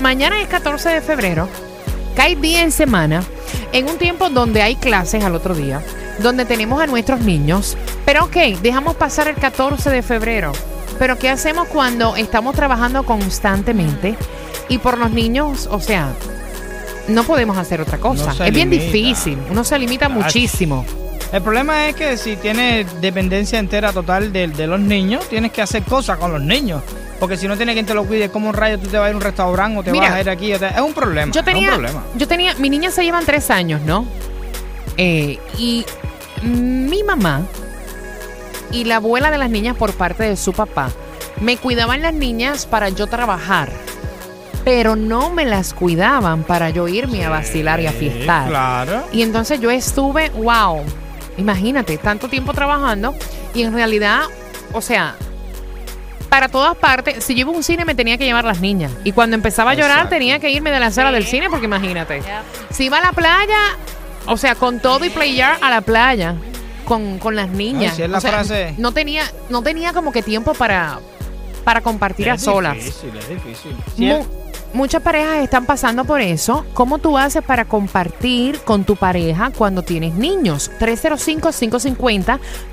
Mañana es 14 de febrero, cae día en semana, en un tiempo donde hay clases al otro día, donde tenemos a nuestros niños. Pero ok, dejamos pasar el 14 de febrero. Pero ¿qué hacemos cuando estamos trabajando constantemente y por los niños, o sea, no podemos hacer otra cosa? Es bien limita. difícil, uno se limita Ach. muchísimo. El problema es que si tienes dependencia entera total de, de los niños, tienes que hacer cosas con los niños. Porque si no tienes quien te lo cuide, ¿cómo un rayo tú te vas a ir a un restaurante o te Mira, vas a ir aquí? o te- Es un problema. Yo es tenía, un problema. yo tenía, mis niñas se llevan tres años, ¿no? Eh, y mi mamá y la abuela de las niñas por parte de su papá me cuidaban las niñas para yo trabajar, pero no me las cuidaban para yo irme a vacilar y a fiestar. Claro. Y entonces yo estuve, wow, imagínate, tanto tiempo trabajando y en realidad, o sea, para todas partes, si yo iba a un cine me tenía que llevar las niñas. Y cuando empezaba a llorar Exacto. tenía que irme de la sala del cine porque imagínate. Si iba a la playa, o sea, con todo y playar a la playa. Con, con las niñas. Ay, si es la O sea, frase. No tenía, no tenía como que tiempo para, para compartir a Es solas. difícil, es difícil. Sí, Mu- es- muchas parejas están pasando por eso. ¿Cómo tú haces para compartir con tu pareja cuando tienes niños?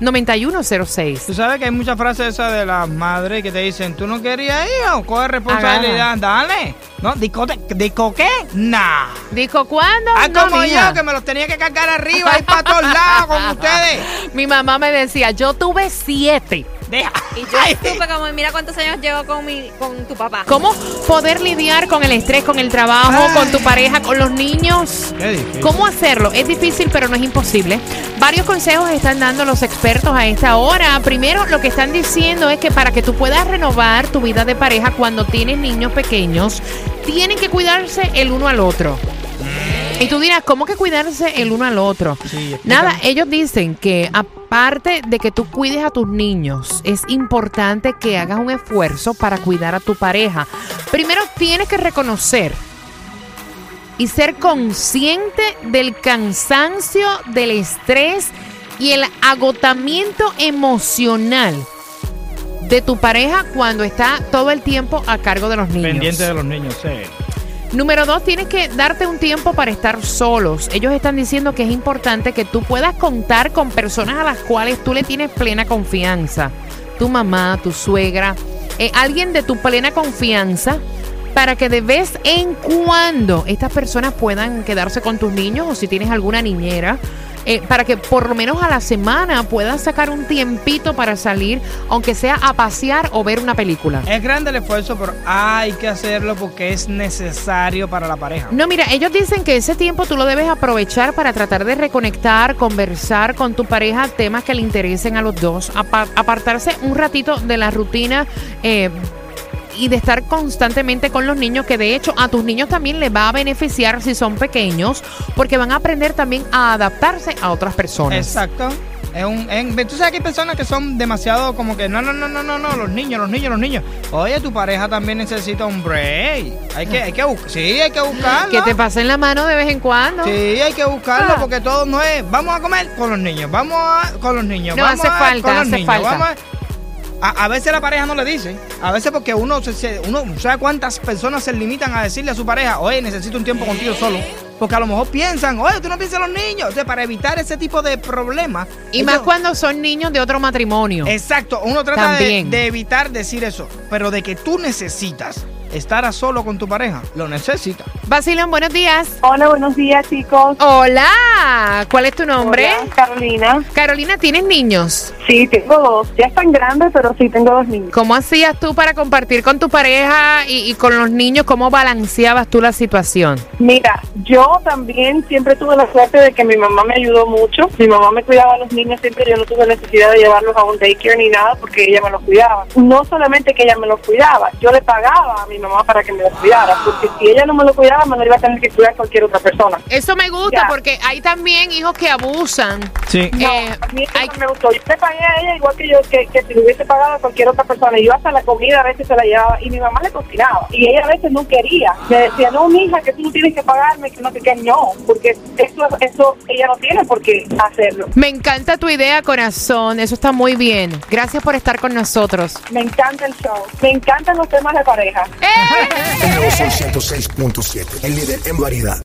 305-550-9106. Tú sabes que hay muchas frases esas de las madres que te dicen, tú no querías ir, coge responsabilidad, dale. ¿No? ¿Dico, ¿Dico qué? Nah. Dijo, ¿cuándo? Ah, No, como yo, que me los tenía que cargar arriba y para todos lados con ustedes. Mi mamá me decía, yo tuve siete. Deja. Y yo supe como, mira cuántos años llevo con, mi, con tu papá. ¿Cómo poder lidiar con el estrés, con el trabajo, Ay. con tu pareja, con los niños? Qué difícil. ¿Cómo hacerlo? Es difícil, pero no es imposible. Varios consejos están dando los expertos a esta hora. Primero, lo que están diciendo es que para que tú puedas renovar tu vida de pareja cuando tienes niños pequeños, tienen que cuidarse el uno al otro. Y tú dirás, ¿cómo que cuidarse el uno al otro? Sí. Nada, ellos dicen que aparte de que tú cuides a tus niños, es importante que hagas un esfuerzo para cuidar a tu pareja. Primero tienes que reconocer y ser consciente del cansancio, del estrés y el agotamiento emocional de tu pareja cuando está todo el tiempo a cargo de los niños. Pendiente de los niños, sí. Número dos, tienes que darte un tiempo para estar solos. Ellos están diciendo que es importante que tú puedas contar con personas a las cuales tú le tienes plena confianza. Tu mamá, tu suegra, eh, alguien de tu plena confianza para que de vez en cuando estas personas puedan quedarse con tus niños o si tienes alguna niñera. Eh, para que por lo menos a la semana puedas sacar un tiempito para salir, aunque sea a pasear o ver una película. Es grande el esfuerzo, pero hay que hacerlo porque es necesario para la pareja. No, mira, ellos dicen que ese tiempo tú lo debes aprovechar para tratar de reconectar, conversar con tu pareja, temas que le interesen a los dos, apa- apartarse un ratito de la rutina. eh, y de estar constantemente con los niños, que de hecho a tus niños también les va a beneficiar si son pequeños, porque van a aprender también a adaptarse a otras personas. Exacto. Es un, es- tú sabes que hay personas que son demasiado como que no, no, no, no, no, no, los niños, los niños, los niños. Oye, tu pareja también necesita un break. Hay que, hay que buscar, sí, hay que buscarlo. Que te pasen la mano de vez en cuando. Sí, hay que buscarlo Ah. porque todo no es. Vamos a comer con los niños, vamos a con los niños, No, vamos hace a falta, con los hace niños, falta. vamos a- a, a veces la pareja no le dice, a veces porque uno se, se- uno sabe cuántas personas se limitan a decirle a su pareja, oye, necesito un tiempo contigo solo, porque a lo mejor piensan, oye, tú no piensas en los niños, entonces para evitar ese tipo de problemas. Y más cuando son niños de otro matrimonio. Exacto, uno trata de, de evitar decir eso, pero de que tú necesitas estar a solo con tu pareja, lo necesitas. Basilón, buenos días. Hola, buenos días, chicos. Hola, ¿cuál es tu nombre? Hola, Carolina. Carolina, ¿tienes niños? Sí, tengo dos. Ya están grandes, pero sí tengo dos niños. ¿Cómo hacías tú para compartir con tu pareja y, y con los niños? ¿Cómo balanceabas tú la situación? Mira, yo también siempre tuve la suerte de que mi mamá me ayudó mucho. Mi mamá me cuidaba a los niños siempre. Yo no tuve necesidad de llevarlos a un daycare ni nada porque ella me los cuidaba. No solamente que ella me los cuidaba, yo le pagaba a mi mamá para que me los cuidara. Porque si ella no me lo cuidaba, me lo iba a tener que cuidar cualquier otra persona. Eso me gusta Ya. porque hay también hijos que abusan. Sí. No, Eh, a mí eso hay- no me gustó. Yo le pagué a ella igual que yo, que, que si le hubiese pagado a cualquier otra persona. Y yo hasta la comida a veces se la llevaba y mi mamá le cocinaba. Y ella a veces no quería. Me decía, no, mija, que tú no tienes que pagarme, que no te que no. Porque eso, eso ella no tiene por qué hacerlo. Me encanta tu idea, corazón. Eso está muy bien. Gracias por estar con nosotros. Me encanta el show. Me encantan los temas de pareja. ¡Eh! El nuevo Sol 106.7, el líder en variedad.